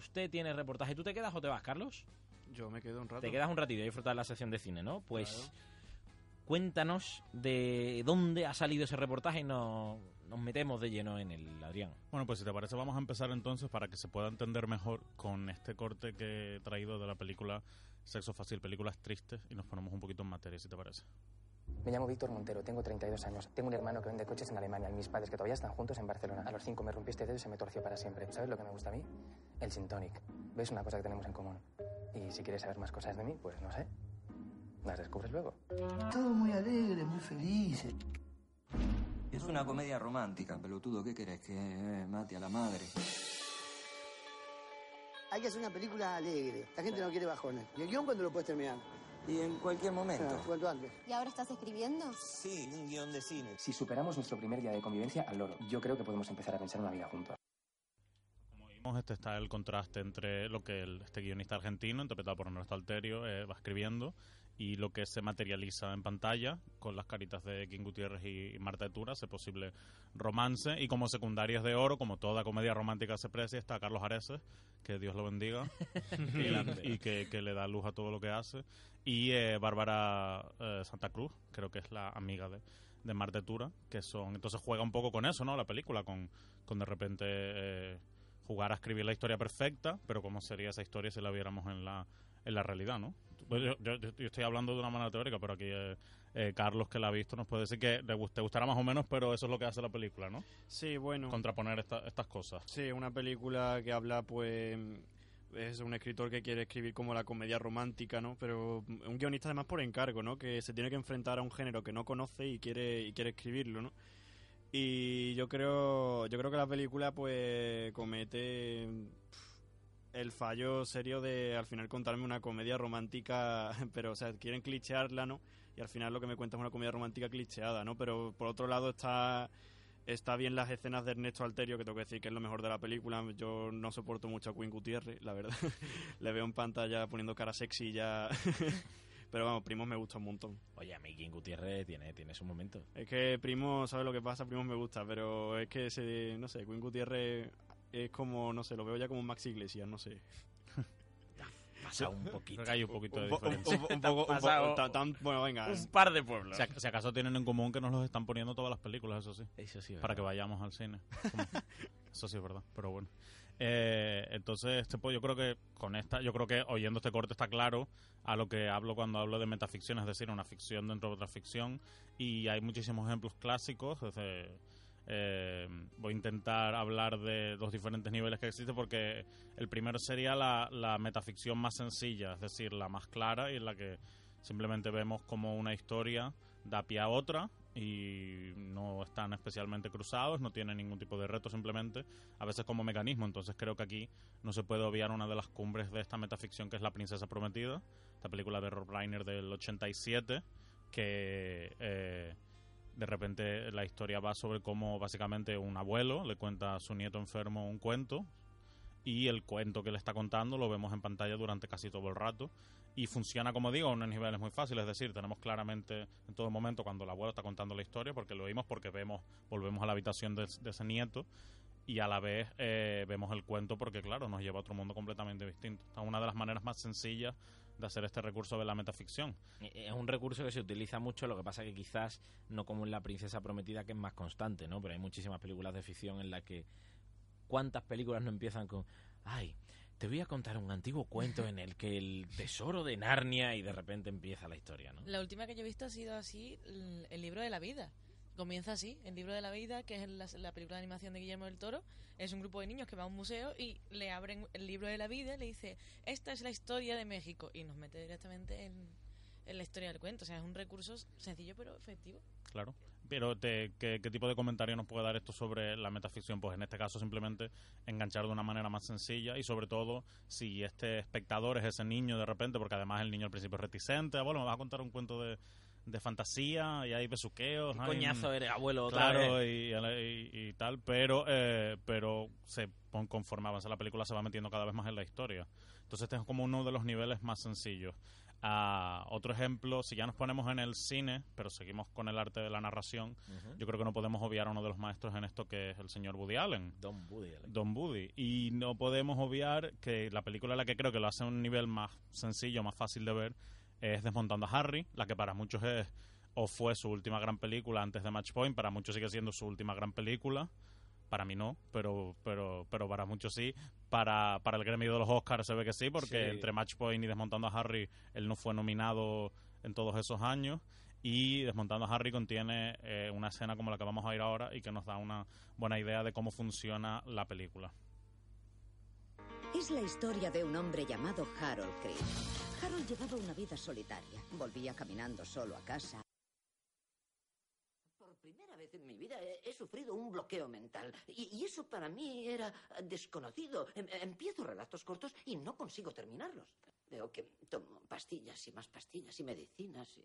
usted tiene reportaje. ¿Tú te quedas o te vas, Carlos? Yo me quedo un rato. Te quedas un ratito y disfrutar la sección de cine, ¿no? Pues cuéntanos de dónde ha salido ese reportaje y nos, nos metemos de lleno en el Adrián. Bueno, pues si te parece vamos a empezar entonces para que se pueda entender mejor con este corte que he traído de la película Sexo Fácil, películas tristes, y nos ponemos un poquito en materia, si te parece. Me llamo Víctor Montero, tengo 32 años. Tengo un hermano que vende coches en Alemania y mis padres que todavía están juntos en Barcelona. A los cinco me rompí este dedo y se me torció para siempre. ¿Sabes lo que me gusta a mí? El gin tonic. ¿Ves una cosa que tenemos en común? Y si quieres saber más cosas de mí, pues no sé. Las descubres luego. Todo muy alegre, muy feliz. Es una comedia romántica, pelotudo. ¿Qué querés? Que eh, mate a la madre. Hay que hacer una película alegre. La gente no quiere bajones. ¿Y el guion cuándo lo puedes terminar? Y en cualquier momento. Ah, cuanto antes. ¿Y ahora estás escribiendo? Sí, un guion de cine. Si superamos nuestro primer día de convivencia al loro, yo creo que podemos empezar a pensar una vida juntos. Este está el contraste entre lo que el- este guionista argentino, interpretado por Ernesto Alterio, eh, va escribiendo y lo que se materializa en pantalla con las caritas de King Gutiérrez y Marta de Tura, ese posible romance. Y como secundarias de oro, como toda comedia romántica se precia, está Carlos Areces, que Dios lo bendiga, y, y que, que le da luz a todo lo que hace. Y eh, Bárbara eh, Santa Cruz, creo que es la amiga de, de Marta que son... Entonces juega un poco con eso, ¿no? La película, con, con de repente... jugar a escribir la historia perfecta, pero cómo sería esa historia si la viéramos en la, en la realidad, ¿no? Pues yo, yo- yo estoy hablando de una manera teórica, pero aquí eh, eh, Carlos, que la ha visto, nos puede decir que le te gustará más o menos, pero eso es lo que hace la película, ¿no? Sí, bueno. Contraponer esta- estas cosas. Sí, una película que habla, pues. Es un escritor que quiere escribir como la comedia romántica, ¿no? Pero un guionista además por encargo, ¿no? Que se tiene que enfrentar a un género que no conoce y quiere, y quiere escribirlo, ¿no? Y yo creo, yo creo que la película, pues, comete el fallo serio de al final contarme una comedia romántica, pero, o sea, quieren clichearla, ¿no? Y al final lo que me cuenta es una comedia romántica clicheada, ¿no? Pero por otro lado está Está bien las escenas de Ernesto Alterio, que tengo que decir que es lo mejor de la película. Yo no soporto mucho a Queen Gutiérrez, la verdad. Le veo en pantalla poniendo cara sexy ya. Pero vamos, Primos me gusta un montón. Oye, a mí King Gutiérrez tiene, tiene su momento. Es que Primo, ¿sabes lo que pasa? Primos me gusta, pero es que ese, no sé, Queen Gutiérrez es como, no sé, lo veo ya como un Max Iglesias, no sé. Pasa un poquito. Creo que hay un poquito de diferencia. un- un poco- un poco- Pasado tan- tan- bueno, venga. Un par de pueblos. Si, ac- si acaso tienen en común que nos los están poniendo todas las películas, eso sí. Eso sí, es Para que verdad. vayamos al cine. Como- Eso sí es verdad, pero bueno. Eh, entonces, este, pues, yo creo que con esta, yo creo que oyendo este corte está claro a lo que hablo cuando hablo de metaficción, es decir, una ficción dentro de otra ficción. Y hay muchísimos ejemplos clásicos. desde, eh, voy a intentar hablar de los diferentes niveles que existen porque el primero sería la, la metaficción más sencilla, es decir, la más clara y en la que simplemente vemos como una historia da pie a otra y no están especialmente cruzados, no tienen ningún tipo de reto simplemente, a veces como mecanismo. Entonces creo que aquí no se puede obviar una de las cumbres de esta metaficción que es La Princesa Prometida, esta película de Rob Reiner del 87, que eh, de repente la historia va sobre cómo básicamente un abuelo le cuenta a su nieto enfermo un cuento y el cuento que le está contando lo vemos en pantalla durante casi todo el rato. Y funciona como digo a unos niveles muy fáciles. Es decir tenemos claramente en todo momento cuando el abuelo está contando la historia porque lo oímos porque vemos volvemos a la habitación de, de ese nieto y a la vez eh, vemos el cuento porque claro nos lleva a otro mundo completamente distinto. Es una de las maneras más sencillas de hacer este recurso de la metaficción. Eh, Es un recurso que se utiliza mucho, lo que pasa que quizás no como en La Princesa Prometida, que es más constante, ¿no? Pero hay muchísimas películas de ficción en las que... ¿Cuántas películas no empiezan con... Ay, te voy a contar un antiguo cuento en el que el tesoro de Narnia y de repente empieza la historia, ¿no? La última que yo he visto ha sido así, el, el libro de la vida. Comienza así, el libro de la vida, que es la, la película de animación de Guillermo del Toro, es un grupo de niños que va a un museo y le abren el libro de la vida y le dice, esta es la historia de México, y nos mete directamente en, en la historia del cuento. O sea, es un recurso sencillo pero efectivo. Claro. Pero te- ¿qué, qué tipo de comentario nos puede dar esto sobre la metaficción? Pues en este caso simplemente enganchar de una manera más sencilla y sobre todo si este espectador es ese niño de repente, porque además el niño al principio es reticente, "Ah, bueno, me vas a contar un cuento de, de fantasía y hay besuqueos. ¿Qué hay coñazo eres, abuelo? Claro, y, y- y tal, pero eh, pero se pon- conforme avanza la película se va metiendo cada vez más en la historia. Entonces este es como uno de los niveles más sencillos. Ah, otro ejemplo, si ya nos ponemos en el cine, pero seguimos con el arte de la narración, yo creo que no podemos obviar a uno de los maestros en esto que es el señor Woody Allen. Don Woody Allen. Don Woody. Y no podemos obviar que la película la que creo que lo hace a un nivel más sencillo, más fácil de ver, es Desmontando a Harry, la que para muchos es o fue su última gran película antes de Match Point, para muchos sigue siendo su última gran película. Para mí no, pero pero pero para muchos sí. Para, para el gremio de los Oscars se ve que sí, porque Sí. entre Match Point y Desmontando a Harry, él no fue nominado en todos esos años. Y Desmontando a Harry contiene eh, una escena como la que vamos a ir ahora y que nos da una buena idea de cómo funciona la película. Es la historia de un hombre llamado Harold Creed. Harold llevaba una vida solitaria. Volvía caminando solo a casa. Vez en mi vida he, he sufrido un bloqueo mental. Y, y eso para mí era desconocido. Em- empiezo relatos cortos y no consigo terminarlos. Veo que tomo pastillas y más pastillas y medicinas. y-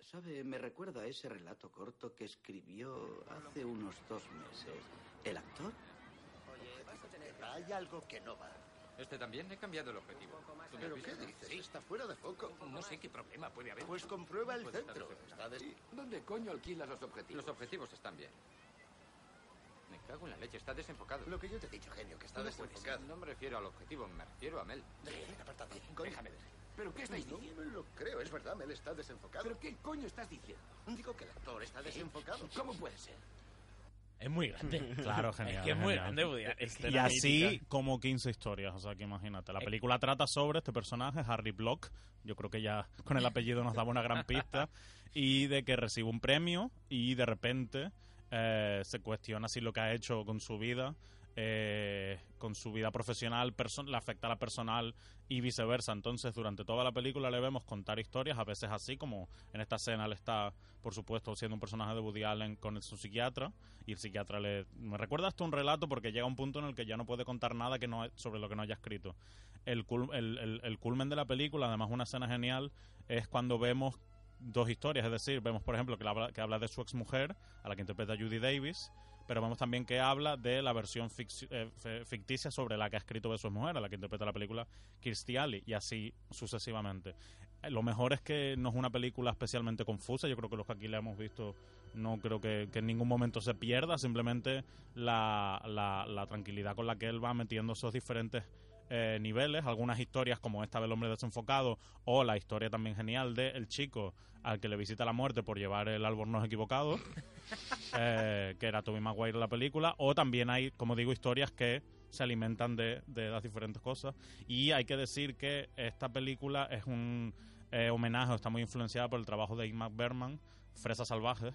Sabe, me recuerda a ese relato corto que escribió hace unos dos meses. ¿El actor? Hay algo que no va. Este también he cambiado el objetivo. ¿Tú me ¿Pero qué dices? Está fuera de foco. No sé qué problema puede haber. Pues comprueba el centro. Está des- ¿Dónde coño alquilas los objetivos? Los objetivos están bien. Me cago en la leche, está desenfocado. Lo que yo te he dicho, genio, que está No puede desenfocado. No me refiero al objetivo, me refiero a Mel. Apártate. Déjame ver. ¿Pero qué estáis No diciendo? me lo creo, es verdad, Mel está desenfocado. ¿Pero qué coño estás diciendo? Digo que el actor está desenfocado. ¿Cómo puede ser? Es muy grande. Claro, genial. Es que es muy grande, Woody Allen. Y así como 15 historias, o sea que imagínate. La Eh. película trata sobre este personaje, Harry Block, yo creo que ya con el apellido nos daba una gran pista, y de que recibe un premio y de repente eh, se cuestiona si lo que ha hecho con su vida, eh, con su vida profesional, le afecta a la personal y viceversa. Entonces, durante toda la película le vemos contar historias, a veces así, como en esta escena él está, por supuesto, siendo un personaje de Woody Allen con su psiquiatra, y el psiquiatra le... Me recuerda hasta un relato porque llega un punto en el que ya no puede contar nada que no sobre lo que no haya escrito. El, el- el culmen de la película, además una escena genial, es cuando vemos dos historias, es decir, vemos por ejemplo que habla, que habla de su exmujer, a la que interpreta Judy Davis, pero vemos también que habla de la versión eh, ficticia sobre la que ha escrito exmujer, a la que interpreta la película Kirstie Alley, y así sucesivamente. Eh, Lo mejor es que no es una película especialmente confusa, yo creo que los que aquí la hemos visto no creo que, que en ningún momento se pierda, simplemente la, la, la tranquilidad con la que él va metiendo esos diferentes eh, niveles, algunas historias como esta del hombre desenfocado o la historia también genial de el chico al que le visita la muerte por llevar el albornoz equivocado, eh, que era Tobey Maguire la película, o también hay, como digo, historias que se alimentan de, de las diferentes cosas. Y hay que decir que esta película es un eh, homenaje, está muy influenciada por el trabajo de Ingmar Bergman, Fresas Salvajes,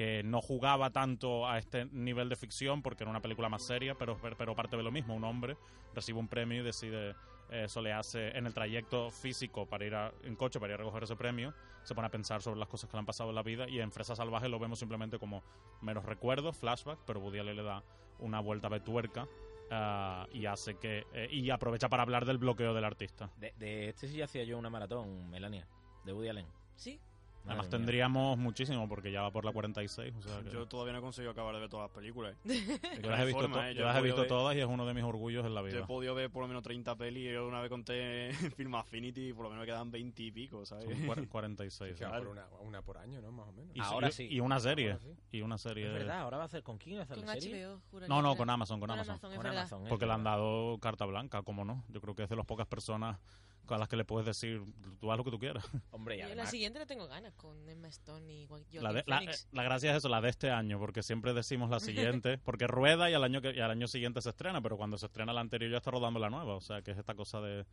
que no jugaba tanto a este nivel de ficción porque era una película más seria, pero, pero parte de lo mismo. Un hombre recibe un premio y decide eh, solearse en el trayecto físico para ir a- en coche para ir a recoger ese premio. Se pone a pensar sobre las cosas que le han pasado en la vida y en Fresa Salvaje lo vemos simplemente como meros recuerdos, flashback, pero Woody Allen le da una vuelta de tuerca ah, y hace que eh, y aprovecha para hablar del bloqueo del artista. De, de este sí hacía yo una maratón, Melania, de Woody Allen. Sí. Además Madre mía. tendríamos muchísimo porque ya va por la 46. O sea que- Yo todavía no he conseguido acabar de ver todas las películas. yo las he visto, forma, to- ¿eh? yo las he visto ver- todas y es uno de mis orgullos en la Yo he vida. podido ver por lo menos 30 pelis y yo una vez conté Film Affinity y por lo menos me quedan 20 y pico, ¿sabes? Son cuar- 46. Sí, va claro. por una, una por año, ¿no? Más o menos. Y, Ahora y- sí. y una serie. Ahora sí. Y una serie. Es verdad, ahora va a hacer con quién va a hacer Con la serie. HBO, juraría No, no, con. Amazon, con Amazon. es Con. Amazon, Porque le han dado carta blanca, ¿cómo no? Yo creo que es de las pocas personas con las que le puedes decir, tú haz lo que tú quieras. Hombre, y Yo la además, siguiente la tengo ganas con Emma Stone y Joaquin La, de- la, Phoenix. la gracia es eso, la de este año, porque siempre decimos la siguiente, porque rueda y al año que, y al año siguiente se estrena, pero cuando se estrena la anterior ya está rodando la nueva, o sea que es esta cosa de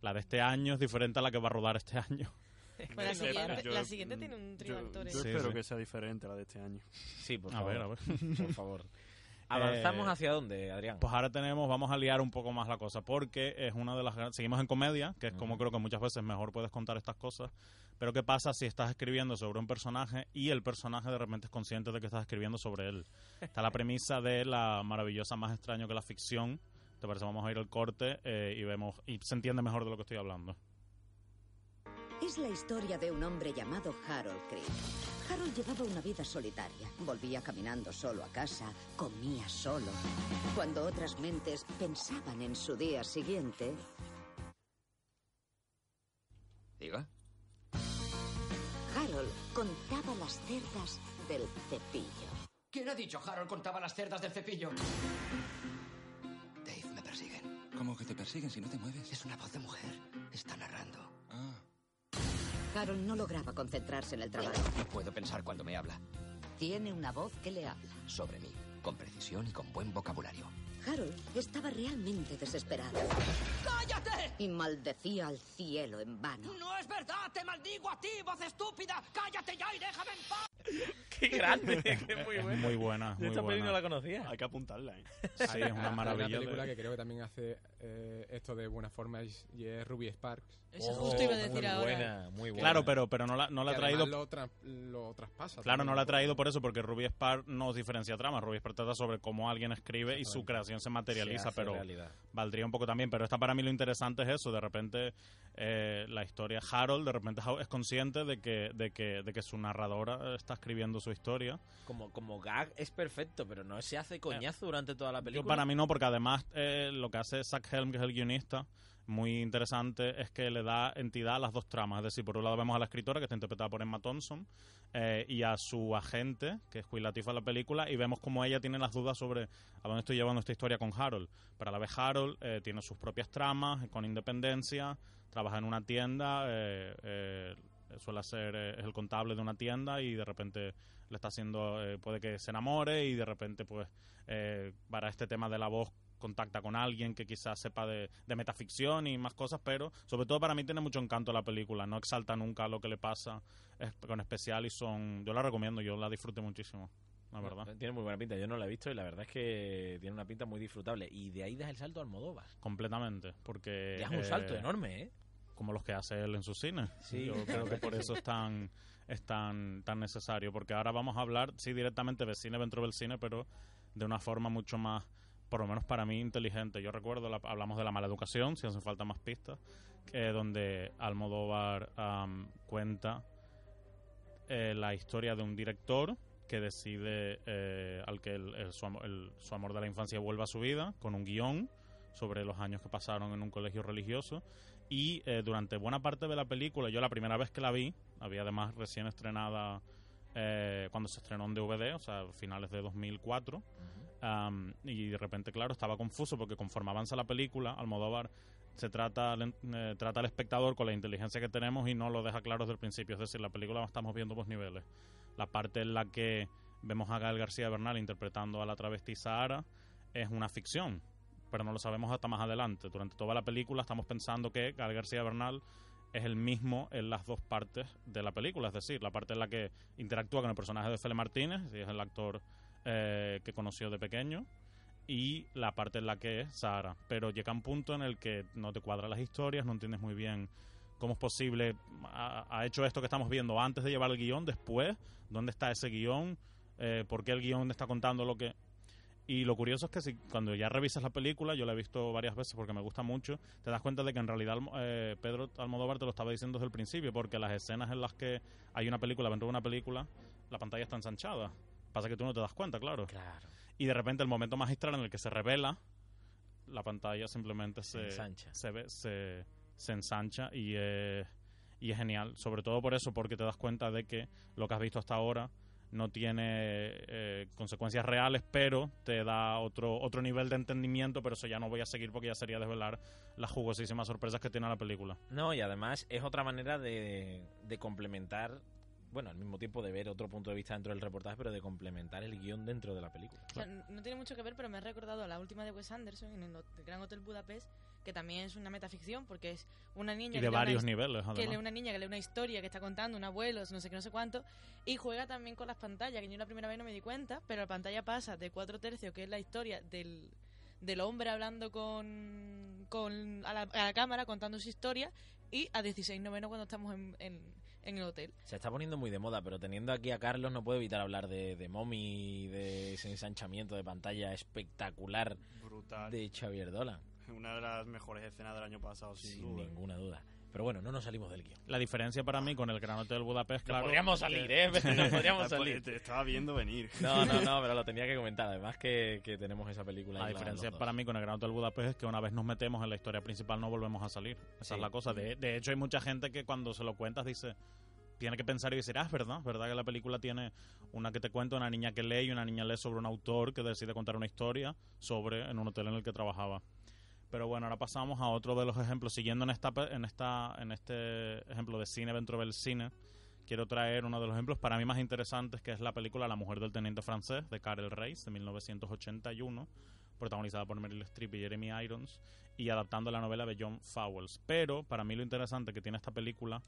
la de este año es diferente a la que va a rodar este año. Pues la siguiente, yo- la siguiente tiene un trío yo, de actores. yo Sí, espero sí. que sea diferente la de este año. sí, por A favor. ver, a ver. Por favor. Avanzamos Eh, hacia dónde, Adrián. Pues ahora tenemos, vamos a liar un poco más la cosa, porque es una de las seguimos en comedia, que es como creo que muchas veces mejor puedes contar estas cosas, pero qué pasa si estás escribiendo sobre un personaje y el personaje de repente es consciente de que estás escribiendo sobre él. Está la premisa de la maravillosa más extraño que la ficción. Te parece, vamos a ir al corte eh, y vemos y se entiende mejor de lo que estoy hablando. Es la historia de un hombre llamado Harold Creed. Harold llevaba una vida solitaria. Volvía caminando solo a casa, comía solo. Cuando otras mentes pensaban en su día siguiente, Diga. Harold contaba las cerdas del cepillo. ¿Quién ha dicho Harold contaba las cerdas del cepillo? Dave, me persiguen. ¿Cómo que te persiguen si no te mueves? Es una voz de mujer. Está narrando. Ah. Harold no lograba concentrarse en el trabajo. No puedo pensar cuando me habla. Tiene una voz que le habla. Sobre mí. Con precisión y con buen vocabulario. Harold estaba realmente desesperado ¡Cállate! y maldecía al cielo en vano. ¡No es verdad! ¡Te maldigo a ti, voz estúpida! ¡Cállate ya y déjame en paz! ¡Qué grande! ¡Qué muy Es buena! muy buena, Yo muy esta peli buena. no la conocía. Hay que apuntarla, ¿eh? Sí, es una Hay maravilla. Una película que creo que también hace eh, esto de buena forma y y es Ruby Sparks. Eso justo iba a decir muy ahora. buena, muy buena. Claro, pero, pero no la, no la ha Que traído. Lo, tra- lo traspasa. Claro, no la ha traído por eso, porque Ruby Spark no diferencia trama. Ruby Spark trata sobre cómo alguien escribe y su creación se materializa, Se pero realidad. valdría un poco también. Pero esta para mí lo interesante es eso, de repente eh, la historia Harold, de repente es consciente de que, de que, de que su narradora está escribiendo su historia. Como, como gag es perfecto, pero no se hace coñazo durante toda la película. Yo para mí no, porque además eh, lo que hace Zach Helm, que es el guionista, muy interesante, es que le da entidad a las dos tramas. Es decir, por un lado vemos a la escritora, que está interpretada por Emma Thompson, eh, y a su agente, que es Queen Latifah en la película, y vemos cómo ella tiene las dudas sobre a dónde estoy llevando esta historia con Harold. Pero a la vez Harold eh, tiene sus propias tramas, eh, con independencia, trabaja en una tienda, eh, eh, suele ser eh, es el contable de una tienda y de repente le está haciendo, eh, puede que se enamore y de repente pues eh, para este tema de la voz contacta con alguien que quizás sepa de, de metaficción y más cosas, pero sobre todo para mí tiene mucho encanto la película, no exalta nunca lo que le pasa es- con especial y son, yo la recomiendo, yo la disfruté muchísimo, la verdad, Tiene muy buena pinta, yo no la he visto y la verdad es que tiene una pinta muy disfrutable. Y de ahí das el salto al Almodóvar. completamente, porque... Ya es un salto eh, enorme, ¿eh? Como los que hace él en su cine. Sí. Yo creo que por eso es tan, es tan, tan necesario, porque ahora vamos a hablar, sí, directamente de cine dentro del cine, pero de una forma mucho más, por lo menos para mí, inteligente. Yo recuerdo, la- hablamos de la mala educación, si hacen falta más pistas, que donde Almodóvar am, cuenta eh, la historia de un director que decide eh, al que el- el- su, el- su amor de la infancia vuelva a su vida con un guion sobre los años que pasaron en un colegio religioso. Y eh, durante buena parte de la película, yo la primera vez que la vi, había además recién estrenada eh, cuando se estrenó en DVD, o sea, finales de 2004, am, y de repente, claro, estaba confuso porque conforme avanza la película, Almodóvar se trata, eh, trata al espectador con la inteligencia que tenemos y no lo deja claro desde el principio, es decir, la película la estamos viendo dos niveles. La parte en la que vemos a Gael García Bernal interpretando a la travesti Sahara es una ficción, pero no lo sabemos hasta más adelante. Durante toda la película estamos pensando que Gael García Bernal es el mismo en las dos partes de la película, es decir, la parte en la que interactúa con el personaje de Fele Martínez, y es el actor eh, que conoció de pequeño, y la parte en la que es Sara. Pero llega un punto en el que no te cuadran las historias, no entiendes muy bien cómo es posible, ha, ha hecho esto que estamos viendo antes de llevar el guion, después, dónde está ese guion, eh, por qué el guion está contando lo que... Y lo curioso es que si cuando ya revisas la película, yo la he visto varias veces porque me gusta mucho, te das cuenta de que en realidad eh, Pedro Almodóvar te lo estaba diciendo desde el principio, porque las escenas en las que hay una película dentro de una película, la pantalla está ensanchada. Pasa que tú no te das cuenta, claro. Claro. Y de repente el momento magistral en el que se revela, la pantalla simplemente se, ensancha. se, ve- se, se ensancha y, eh, y es genial. Sobre todo por eso, porque te das cuenta de que lo que has visto hasta ahora no tiene eh, consecuencias reales, pero te da otro otro nivel de entendimiento, pero eso ya no voy a seguir porque ya sería desvelar las jugosísimas sorpresas que tiene la película. No, y además es otra manera de, de complementar, bueno, al mismo tiempo de ver otro punto de vista dentro del reportaje, pero de complementar el guion dentro de la película. O sea, no tiene mucho que ver, pero me ha recordado a la última de Wes Anderson en el Gran Hotel Budapest, que también es una metaficción, porque es una niña Y que de lee una varios his- niveles, que además. lee una niña que lee una historia que está contando, un abuelo, no sé qué, no sé cuánto, y juega también con las pantallas, que yo la primera vez no me di cuenta, pero la pantalla pasa de cuatro tercios, que es la historia del, del hombre hablando con, con a, la, a la cámara, contando su historia, y a 16 noveno cuando estamos en, en, en el hotel. Se está poniendo muy de moda, pero teniendo aquí a Carlos no puedo evitar hablar de, de Mommy, de ese ensanchamiento de pantalla espectacular Brutal. de Xavier Dolan. Una de las mejores escenas del año pasado, sin, Sin duda. ninguna duda. Pero bueno, no nos salimos del guion. La diferencia para mí con el Gran Hotel Budapest, claro... podríamos salir, ¿eh? Nos podríamos salir. Te estaba viendo venir. No, no, no, pero lo tenía que comentar. Además que, que tenemos esa película. La diferencia para mí con el Gran Hotel Budapest es que una vez nos metemos en la historia principal no volvemos a salir. Esa Sí. es la cosa. De, de hecho, hay mucha gente que cuando se lo cuentas dice tiene que pensar y decir, ah, es verdad, es verdad que la película tiene una que te cuenta una niña que lee y una niña lee sobre un autor que decide contar una historia sobre en un hotel en el que trabajaba. Pero bueno, ahora pasamos a otro de los ejemplos. Siguiendo en esta en esta en este ejemplo de cine dentro del cine, quiero traer uno de los ejemplos para mí más interesantes, que es la película La mujer del teniente francés de Karel Reis de 1981, protagonizada por Meryl Streep y Jeremy Irons y adaptando la novela de John Fowles. Pero para mí lo interesante que tiene esta película,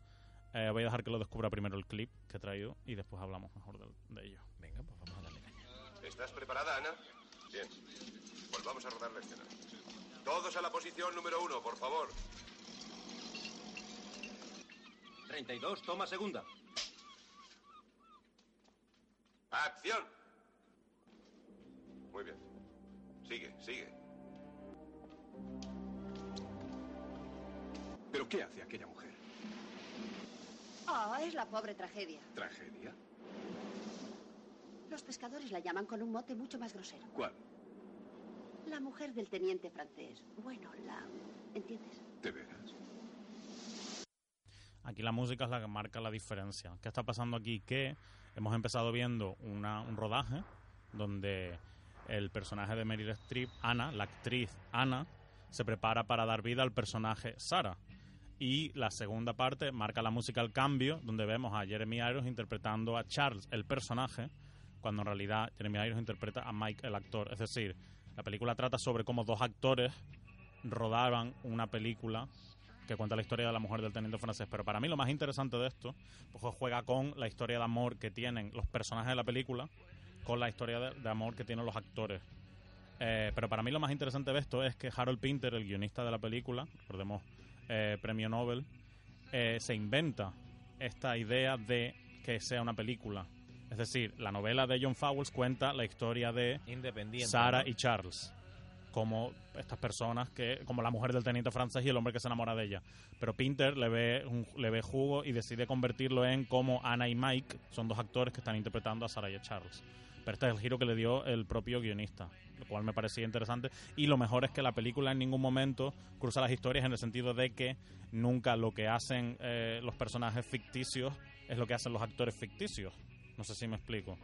eh, voy a dejar que lo descubra primero el clip que he traído y después hablamos mejor de, de ello. Venga, pues vamos a darle caña. ¿Estás preparada, Ana? Bien. Volvamos a rodar la escena. Todos a la posición número uno, por favor. 32, toma segunda. ¡Acción! Muy bien. Sigue, sigue. ¿Pero qué hace aquella mujer? Oh, es la pobre tragedia. ¿Tragedia? Los pescadores la llaman con un mote mucho más grosero. ¿Cuál? La mujer del teniente francés. Bueno, la... ¿Entiendes? ¿De veras? Aquí la música es la que marca la diferencia. ¿Qué está pasando aquí? Que hemos empezado viendo una- un rodaje donde el personaje de Meryl Streep, Ana, la actriz Ana, se prepara para dar vida al personaje Sara. Y la segunda parte marca la música al cambio, donde vemos a Jeremy Irons interpretando a Charles, el personaje, cuando en realidad Jeremy Irons interpreta a Mike, el actor. Es decir, la película trata sobre cómo dos actores rodaban una película que cuenta la historia de la mujer del teniente francés. Pero para mí lo más interesante de esto, pues juega con la historia de amor que tienen los personajes de la película, con la historia de, amor que tienen los actores. Eh, pero para mí lo más interesante de esto es que Harold Pinter, el guionista de la película, recordemos eh, premio Nobel, eh, se inventa esta idea de que sea una película. Es decir, la novela de John Fowles cuenta la historia de Independiente. Sara ¿no? y Charles como estas personas que como la mujer del teniente francés y el hombre que se enamora de ella pero Pinter le ve un- le ve jugo y decide convertirlo en como Ana y Mike son dos actores que están interpretando a Sara y a Charles pero este es el giro que le dio el propio guionista lo cual me parecía interesante y lo mejor es que la película en ningún momento cruza las historias en el sentido de que nunca lo que hacen eh, los personajes ficticios es lo que hacen los actores ficticios no sé si me explico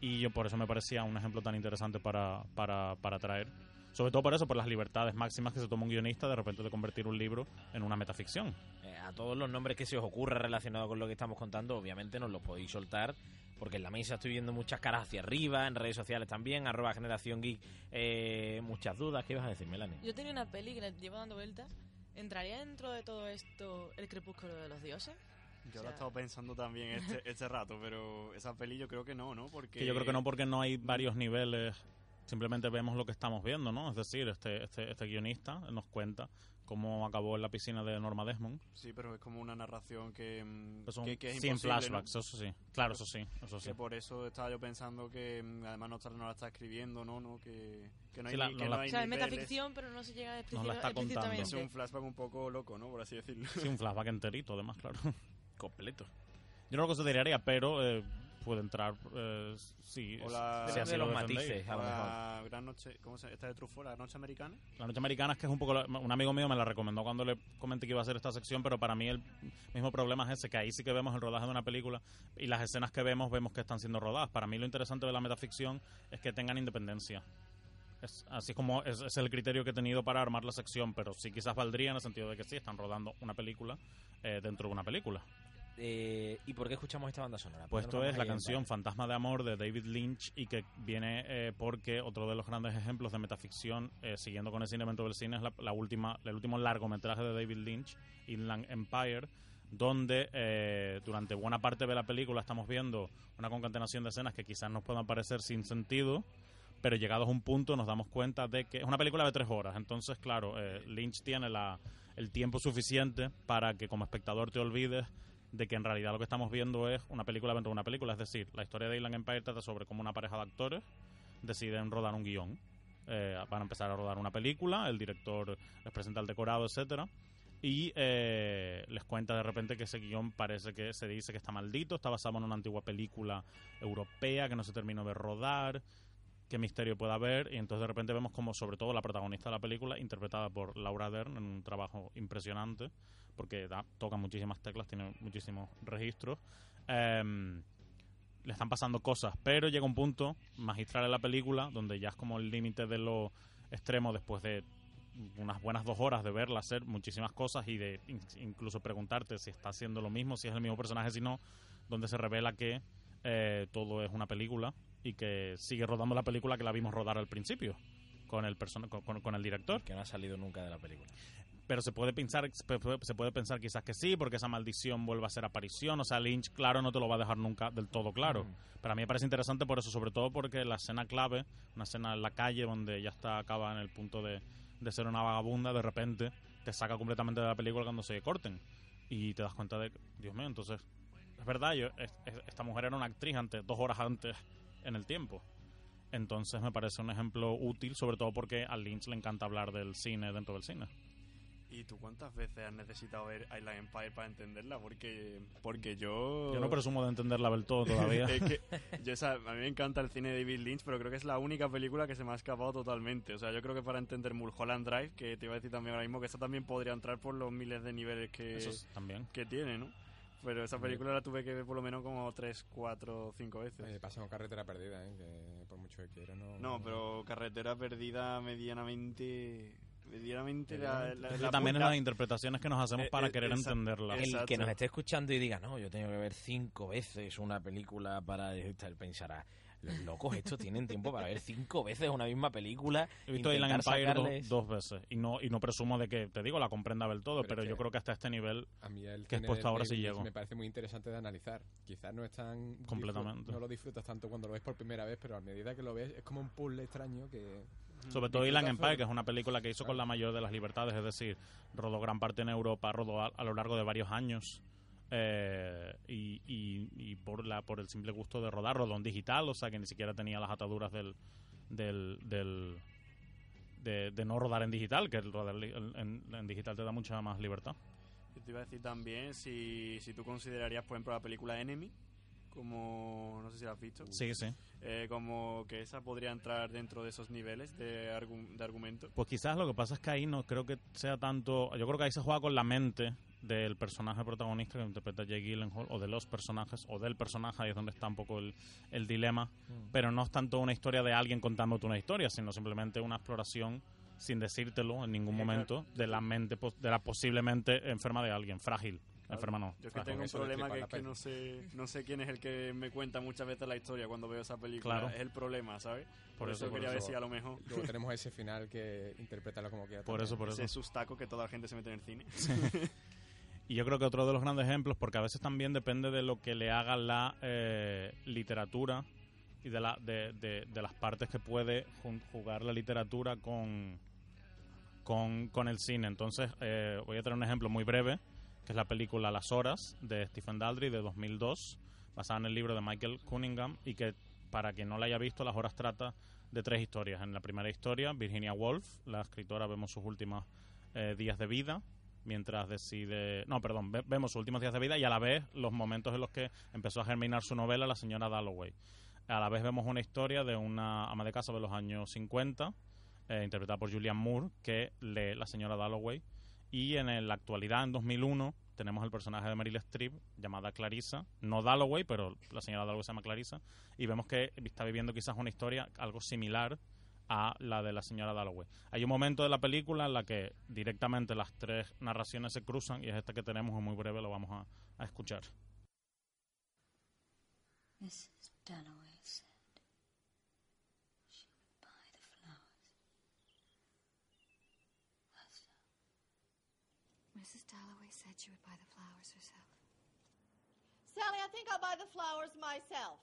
y yo por eso me parecía un ejemplo tan interesante para, para, para traer. Sobre todo por eso, por las libertades máximas que se toma un guionista de repente de convertir un libro en una metaficción. Eh, a todos los nombres que se os ocurra relacionados con lo que estamos contando, obviamente nos los podéis soltar, porque en la mesa estoy viendo muchas caras hacia arriba, en redes sociales también, arroba generación geek, eh, muchas dudas. ¿Qué ibas a decir, Melanie? Yo tenía una peli que la llevo dando vueltas. ¿Entraría dentro de todo esto el crepúsculo de los dioses? Yo O lo he sea- estado pensando también este, este rato, pero esa peli yo creo que no, ¿no? Porque Que yo creo que no porque no hay varios niveles, simplemente vemos lo que estamos viendo, ¿no? Es decir, este, este, este guionista nos cuenta cómo acabó en la piscina de Norma Desmond. Sí, pero es como una narración que, Pues son que, que es 100 imposible, ¿no? flashbacks, eso sí. Claro, eso sí, eso sí. Que por eso estaba yo pensando que mm, además no, está- no la está escribiendo, ¿no? no que, que no hay, Sí, la- ni- no que la- no hay O sea, es metaficción, pero no se llega a Nos la está contando. Es un flashback un poco loco, ¿no? Por así decirlo. Sí, un flashback enterito, además, claro. Completo. Yo no lo consideraría, pero eh, puede entrar, eh, sí, O la, de lo los defendéis. matices, a lo la gran noche, ¿cómo se llama? ¿Esta de Truffaut, la noche americana? La Noche Americana es que es un poco... la- Un amigo mío me la recomendó cuando le comenté que iba a hacer esta sección, pero para mí el mismo problema es ese, que ahí sí que vemos el rodaje de una película y las escenas que vemos, vemos que están siendo rodadas. Para mí lo interesante de la metaficción es que tengan independencia. Es, así como es, es el criterio que he tenido para armar la sección, pero sí quizás valdría en el sentido de que sí, están rodando una película eh, dentro de una película. Eh, ¿Y por qué escuchamos esta banda sonora? Pues ¿Por qué esto es la canción Fantasma de Amor de David Lynch y que viene eh, porque otro de los grandes ejemplos de metaficción, eh, siguiendo con el cine dentro del cine, es la, la última, el último largometraje de David Lynch, Inland Empire, donde eh, durante buena parte de la película estamos viendo una concatenación de escenas que quizás nos puedan parecer sin sentido, pero llegados a un punto nos damos cuenta de que es una película de tres horas. Entonces, claro, eh, Lynch tiene la, el tiempo suficiente para que como espectador te olvides de que en realidad lo que estamos viendo es una película dentro de una película. Es decir, la historia de Inland Empire trata sobre cómo una pareja de actores deciden rodar un guion. Eh, van a empezar a rodar una película, el director les presenta el decorado, etcétera y eh, les cuenta de repente que ese guion parece que se dice que está maldito, está basado en una antigua película europea que no se terminó de rodar, qué misterio puede haber, y entonces de repente vemos como sobre todo la protagonista de la película, interpretada por Laura Dern, en un trabajo impresionante, porque da, toca muchísimas teclas, tiene muchísimos registros, em, le están pasando cosas, pero llega un punto magistral en la película donde ya es como el límite de lo extremo después de unas buenas dos horas de verla hacer muchísimas cosas y de in- incluso preguntarte si está haciendo lo mismo, si es el mismo personaje, si no, donde se revela que eh, todo es una película y que sigue rodando la película que la vimos rodar al principio con el con- con el director. Que no ha salido nunca de la película. Pero se puede pensar se puede, pensar quizás que sí, porque esa maldición vuelve a hacer aparición. O sea, Lynch, claro, no te lo va a dejar nunca del todo claro. Pero a mí me parece interesante por eso, sobre todo porque la escena clave, una escena en la calle donde ella está acaba en el punto de, de ser una vagabunda, de repente te saca completamente de la película cuando se corten. Y te das cuenta de, Dios mío, entonces, es verdad, yo, es- es- esta mujer era una actriz antes, dos horas antes en el tiempo. Entonces me parece un ejemplo útil, sobre todo porque a Lynch le encanta hablar del cine dentro del cine. ¿Y tú cuántas veces has necesitado ver Island Empire para entenderla? Porque, porque yo... Yo no presumo de entenderla del todo todavía. es que yo, o sea, a mí me encanta el cine de David Lynch, pero creo que es la única película que se me ha escapado totalmente. O sea, yo creo que para entender Mulholland Drive, que te iba a decir también ahora mismo, que esa también podría entrar por los miles de niveles que, Eso es- también. que tiene, ¿no? Pero esa película la tuve que ver por lo menos como 3, 4, 5 veces. Me pasa con carretera perdida, ¿eh? que por mucho que quiero no. No, pero Carretera Perdida medianamente... Medianamente la, la- Es la también en punta- las interpretaciones que nos hacemos Eh, para eh, querer esa- entenderla. El Exacto. que nos esté escuchando y diga, no, yo tengo que ver cinco veces una película para estar pensará, los locos estos tienen tiempo para ver cinco veces una misma película. He visto Island Empire sacarles- dos veces y no y no presumo de que, te digo, la comprenda del todo, pero, Pero es yo creo que hasta este nivel A mí el que he puesto ahora sí llego. Me parece muy interesante de analizar. Quizás no es tan. Completamente. No lo disfrutas tanto cuando lo ves por primera vez, pero a medida que lo ves es como un puzzle extraño que. Sobre todo Island Empire, que es una película que hizo con la mayor de las libertades, es decir, rodó gran parte en Europa, rodó a, a lo largo de varios años. eh, y, y- y por la por el simple gusto de rodar, rodó en digital, o sea que ni siquiera tenía las ataduras del, del, del de, de no rodar en digital, que el rodar en- en digital te da mucha más libertad. Yo te iba a decir también si, si tú considerarías, por ejemplo, la película Enemy, como, no sé si la has visto. Sí, sí. Eh, como que esa podría entrar dentro de esos niveles de, argu- de argumento. Pues quizás lo que pasa es que ahí no creo que sea tanto. Yo creo que ahí se juega con la mente del personaje protagonista que interpreta Jake Gyllenhaal, o de los personajes, o del personaje, ahí es donde está un poco el, el dilema. Mm. Pero no es tanto una historia de alguien contándote una historia, sino simplemente una exploración sin decírtelo en ningún Sí, momento de la mente, pos- de la posiblemente enferma de alguien, frágil. Enferma no. Yo es que tengo un eso problema que es que no sé, no sé quién es el que me cuenta muchas veces la historia cuando veo esa película. Claro. Es el problema, ¿sabes? Por, Por eso, eso, por quería eso. ver si a lo mejor Luego tenemos ese final que interprétalo como quieras. Por eso, por eso. ese sustaco que toda la gente se mete en el cine. Y yo creo que otro de los grandes ejemplos, porque a veces también depende de lo que le haga la eh, literatura y de, la, de, de- de las partes que puede jun- jugar la literatura con, con, con el cine. Entonces, eh, voy a traer un ejemplo muy breve, que es la película Las Horas, de Stephen Daldry, de 2002, basada en el libro de Michael Cunningham, y que, para quien no la haya visto, Las Horas trata de tres historias. En la primera historia, Virginia Woolf, la escritora, vemos sus últimos eh, días de vida, mientras decide... No, perdón, ve- vemos sus últimos días de vida y a la vez los momentos en los que empezó a germinar su novela La señora Dalloway. A la vez vemos una historia de una ama de casa de los años 50, eh, interpretada por Julianne Moore, que lee La señora Dalloway. Y en la actualidad, en 2001, tenemos el personaje de Meryl Streep, llamada Clarissa, no Dalloway, pero la señora Dalloway se llama Clarissa, y vemos que está viviendo quizás una historia algo similar a la de la señora Dalloway. Hay un momento de la película en la que directamente las tres narraciones se cruzan y es esta que tenemos, es muy breve, lo vamos a, a escuchar. Mrs. Dalloway said she would buy the flowers herself. Mrs. Dalloway said she would buy the flowers herself. Sally, I think I'll buy the flowers myself.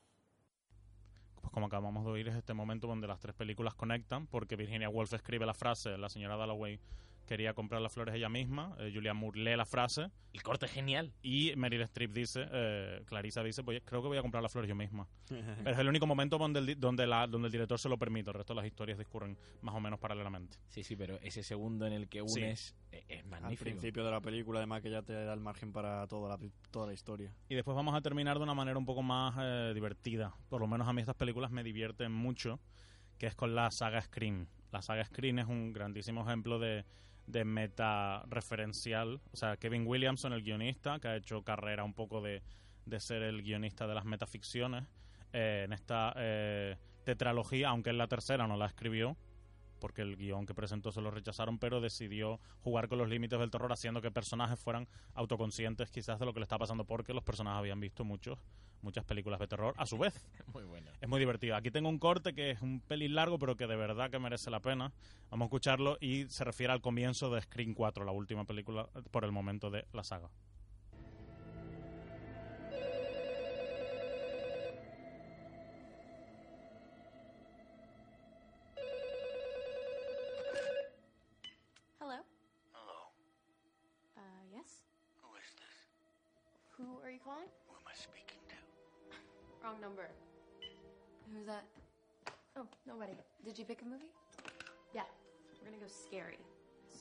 Pues como acabamos de oír, es este momento donde las tres películas conectan, porque Virginia Woolf escribe la frase, la señora Dalloway quería comprar las flores ella misma, eh, Julia Moore lee la frase. El corte es genial. Y Meryl Streep dice, eh, Clarissa dice, pues creo que voy a comprar las flores yo misma. Pero es el único momento donde el, di- donde, la, donde el director se lo permite, el resto de las historias discurren más o menos paralelamente. Sí, sí, pero ese segundo en el que unes, eh, es Al magnífico. principio de la película, además que ya te da el margen para toda la, toda la historia. Y después vamos a terminar de una manera un poco más eh, divertida. Por lo menos a mí estas películas me divierten mucho, que es con la saga Scream. La saga Scream es un grandísimo ejemplo de, de meta referencial. O sea, Kevin Williamson, el guionista, que ha hecho carrera un poco de, de ser el guionista de las metaficciones, eh, en esta eh, tetralogía, aunque en la tercera no la escribió, porque el guion que presentó se lo rechazaron, pero decidió jugar con los límites del terror, haciendo que personajes fueran autoconscientes quizás de lo que le está pasando, porque los personajes habían visto muchos, muchas películas de terror a su vez. Muy bueno. Es muy divertido. Aquí tengo un corte que es un pelín largo, pero que de verdad que merece la pena. Vamos a escucharlo y se refiere al comienzo de Scream 4, la última película por el momento de la saga. Wrong number. Who's that? Oh, nobody. Did you pick a movie? Yeah. We're gonna go scary.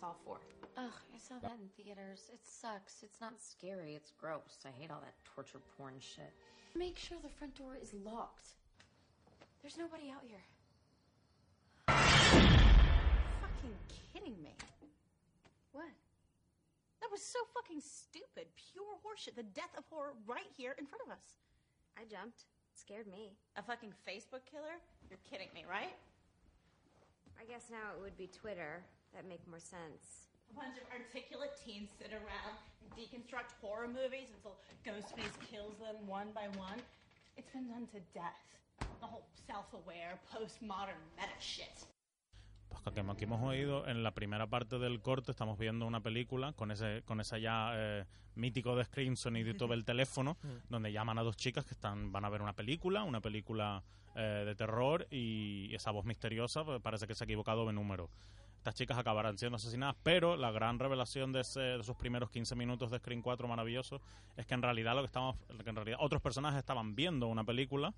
Saw 4. Ugh, I saw that in theaters. It sucks. It's not scary, it's gross. I hate all that torture porn shit. Make sure the front door is locked. There's nobody out here. fucking kidding me? What? That was so fucking stupid. Pure horseshit. The death of horror right here in front of us. I jumped. Scared me. A fucking Facebook killer? You're kidding me, right? I guess now it would be Twitter. That'd make more sense. A bunch of articulate teens sit around and deconstruct horror movies until Ghostface kills them one by one. It's been done to death. The whole self-aware, postmodern meta shit. Pues que aquí hemos oído en la primera parte del corte estamos viendo una película con ese con esa ya eh, mítico de Scream sonidito del teléfono donde llaman a dos chicas que están van a ver una película una película eh, de terror y esa voz misteriosa pues, parece que se ha equivocado de número. Estas chicas acabarán siendo asesinadas pero la gran revelación de, ese- de esos primeros 15 minutos de Scream 4 maravilloso es que en realidad lo que estamos que en realidad otros personajes estaban viendo una película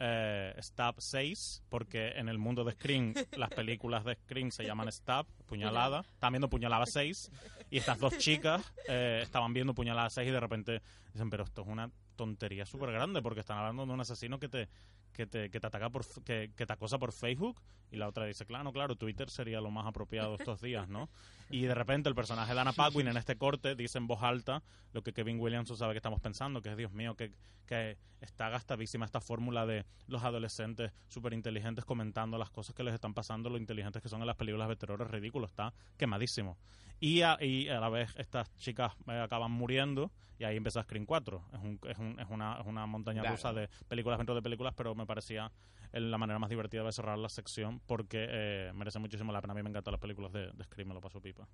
eh, Stab 6, porque en el mundo de Scream las películas de Scream se llaman Stab, puñalada. Estaban viendo puñalada 6 y estas dos chicas eh, estaban viendo puñalada 6 y de repente dicen, pero esto es una tontería súper grande porque están hablando de un asesino que te que te, que te ataca por que, que te acosa por Facebook y la otra dice claro claro Twitter sería lo más apropiado estos días no y de repente el personaje de Anna Paquin en este corte dice en voz alta lo que Kevin Williamson sabe que estamos pensando que es Dios mío que, que está gastadísima esta fórmula de los adolescentes súper inteligentes comentando las cosas que les están pasando lo inteligentes que son en las películas de terror es ridículo está quemadísimo y a, y a la vez estas chicas eh, acaban muriendo y ahí empieza Scream 4 es, un, es, un- es una, es una montaña Claro. rusa de películas dentro de películas pero me parecía la manera más divertida de cerrar la sección porque eh, merece muchísimo la pena a mí me encantan las películas de, de Scream me lo paso pipa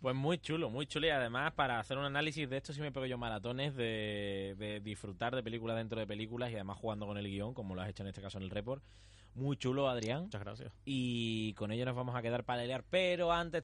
Pues muy chulo, muy chulo. Y además, para hacer un análisis de esto, sí me pego yo maratones de, de disfrutar de películas dentro de películas y además jugando con el guion, como lo has hecho en este caso en el report. Muy chulo, Adrián. Muchas gracias. Y con ello nos vamos a quedar para leer. Pero antes